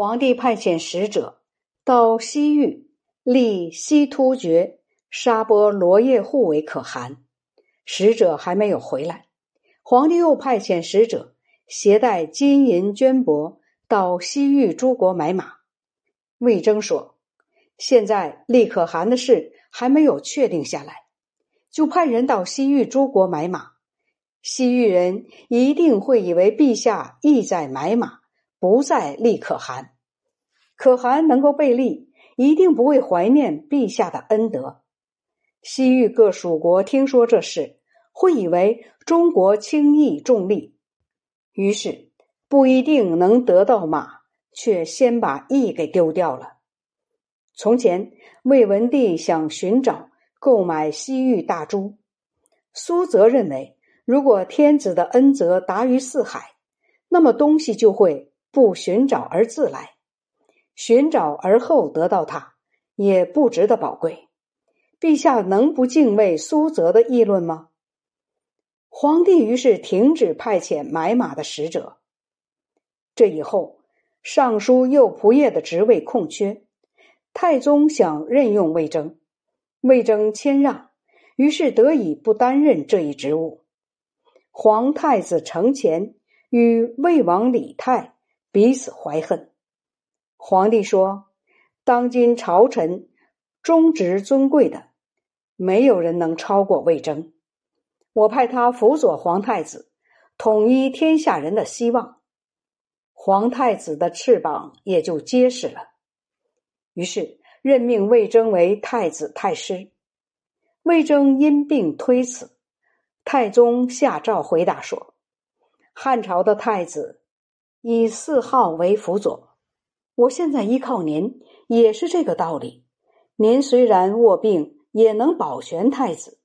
皇帝派遣使者到西域，立西突厥沙波罗叶护为可汗。使者还没有回来，皇帝又派遣使者携带金银绢帛到西域诸国买马。魏征说：“现在立可汗的事还没有确定下来，就派人到西域诸国买马。西域人一定会以为陛下意在买马，不再立可汗。可汗能够被立，一定不会怀念陛下的恩德。西域各属国听说这事。”会以为中国轻易重利，于是不一定能得到马，却先把义给丢掉了。从前魏文帝想寻找购买西域大珠，苏则认为，如果天子的恩泽达于四海，那么东西就会不寻找而自来，寻找而后得到它，也不值得宝贵。陛下能不敬畏苏泽的议论吗？皇帝于是停止派遣买马的使者。这以后，尚书右仆射的职位空缺，太宗想任用魏征，魏征谦让，于是得以不担任这一职务。皇太子承乾与魏王李泰彼此怀恨。皇帝说：“当今朝臣忠直尊贵的，没有人能超过魏征。”我派他辅佐皇太子，统一天下人的希望，皇太子的翅膀也就结实了。于是任命魏征为太子太师。魏征因病推辞，太宗下诏回答说：“汉朝的太子以四号为辅佐，我现在依靠您也是这个道理。您虽然卧病，也能保全太子。”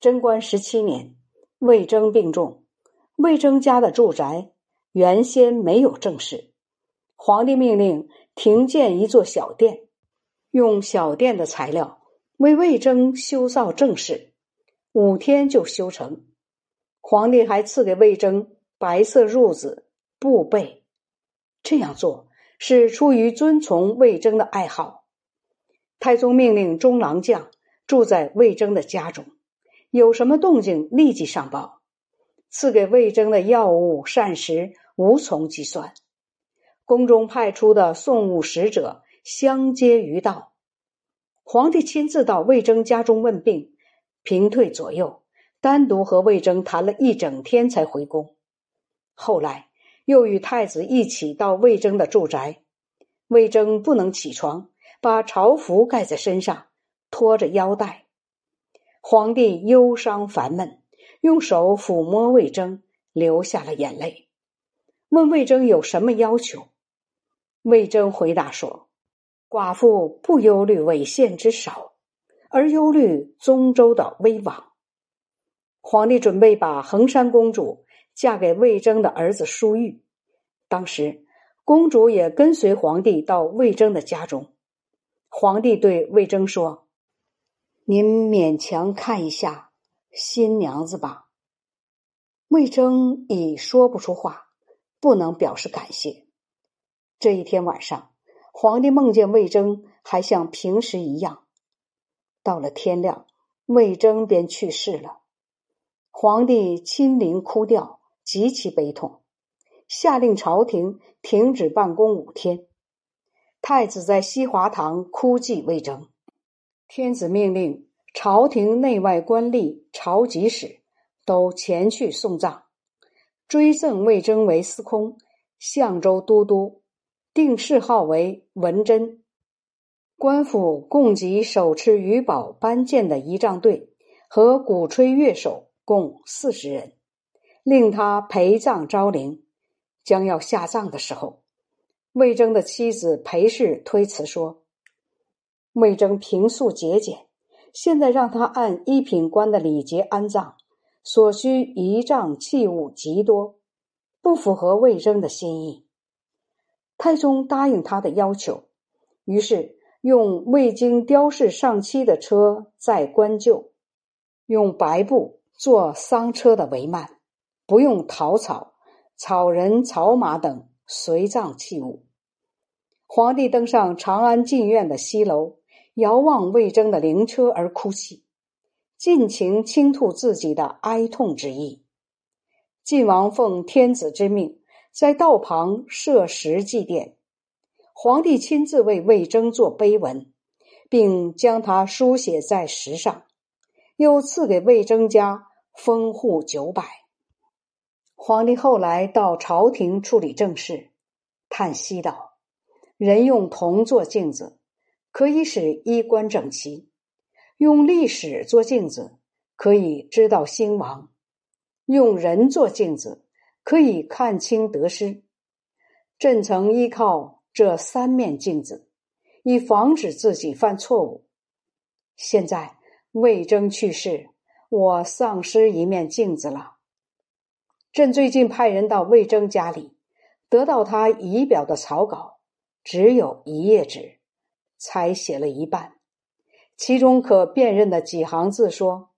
贞观十七年，魏征病重。魏征家的住宅原先没有正室，皇帝命令停建一座小殿，用小殿的材料为魏征修造正室，五天就修成。皇帝还赐给魏征白色褥子、不备。这样做是出于遵从魏征的爱好。太宗命令中郎将住在魏征的家中。有什么动静，立即上报。赐给魏征的药物膳食无从计算。宫中派出的送物使者相接于道。皇帝亲自到魏征家中问病，平退左右，单独和魏征谈了一整天才回宫。后来又与太子一起到魏征的住宅。魏征不能起床，把朝服盖在身上，拖着腰带。皇帝忧伤烦闷，用手抚摸魏征，流下了眼泪。问魏征有什么要求？魏征回答说：“寡妇不忧虑魏献之少，而忧虑宗周的危亡。”皇帝准备把衡山公主嫁给魏征的儿子舒玉。当时，公主也跟随皇帝到魏征的家中。皇帝对魏征说。您勉强看一下新娘子吧。魏征已说不出话，不能表示感谢。这一天晚上，皇帝梦见魏征还像平时一样。到了天亮，魏征便去世了。皇帝亲临哭吊，极其悲痛，下令朝廷停止办公五天。太子在西华堂哭祭魏征。天子命令朝廷内外官吏、朝集使都前去送葬，追赠魏征为司空、相州都督，定谥号为文贞。官府供给手持鱼宝班剑的仪仗队和鼓吹乐手共四十人，令他陪葬昭陵。将要下葬的时候，魏征的妻子裴氏推辞说。魏征平素节俭，现在让他按一品官的礼节安葬，所需仪仗器物极多，不符合魏征的心意。太宗答应他的要求，于是用未经雕饰上漆的车载棺柩，用白布做丧车的帷幔，不用陶草、草人、草马等随葬器物，皇帝登上长安禁院的西楼，遥望魏征的灵车而哭泣，尽情倾吐自己的哀痛之意。晋王奉天子之命，在道旁设石祭奠，皇帝亲自为魏征作碑文，并将它书写在石上，又赐给魏征家封户九百。皇帝后来到朝廷处理政事，叹息道：“人用铜做镜子，可以使衣冠整齐；用历史做镜子，可以知道兴亡；用人做镜子，可以看清得失。朕曾依靠这三面镜子，以防止自己犯错误。现在魏征去世，我丧失一面镜子了。”朕最近派人到魏征家里，得到他仪表的草稿，只有一页纸，才写了一半。其中可辨认的几行字说：“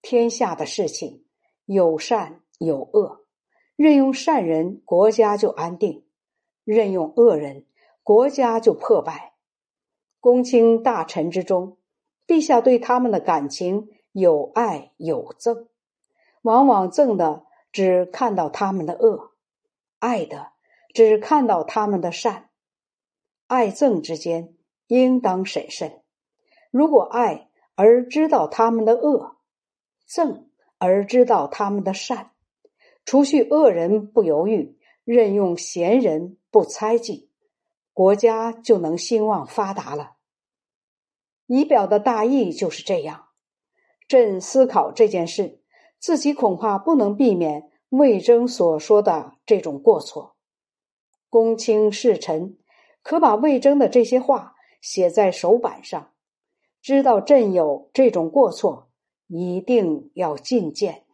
天下的事情有善有恶，任用善人，国家就安定；任用恶人，国家就破败。公卿大臣之中，陛下对他们的感情有爱有憎，往往憎的。”只看到他们的恶，爱的只看到他们的善，爱憎之间应当审慎。如果爱而知道他们的恶，憎而知道他们的善，除去恶人不犹豫，任用贤人不猜忌，国家就能兴旺发达了。仪表的大意就是这样。朕思考这件事。自己恐怕不能避免魏征所说的这种过错。公卿侍臣可把魏征的这些话写在手板上，知道朕有这种过错，一定要进谏。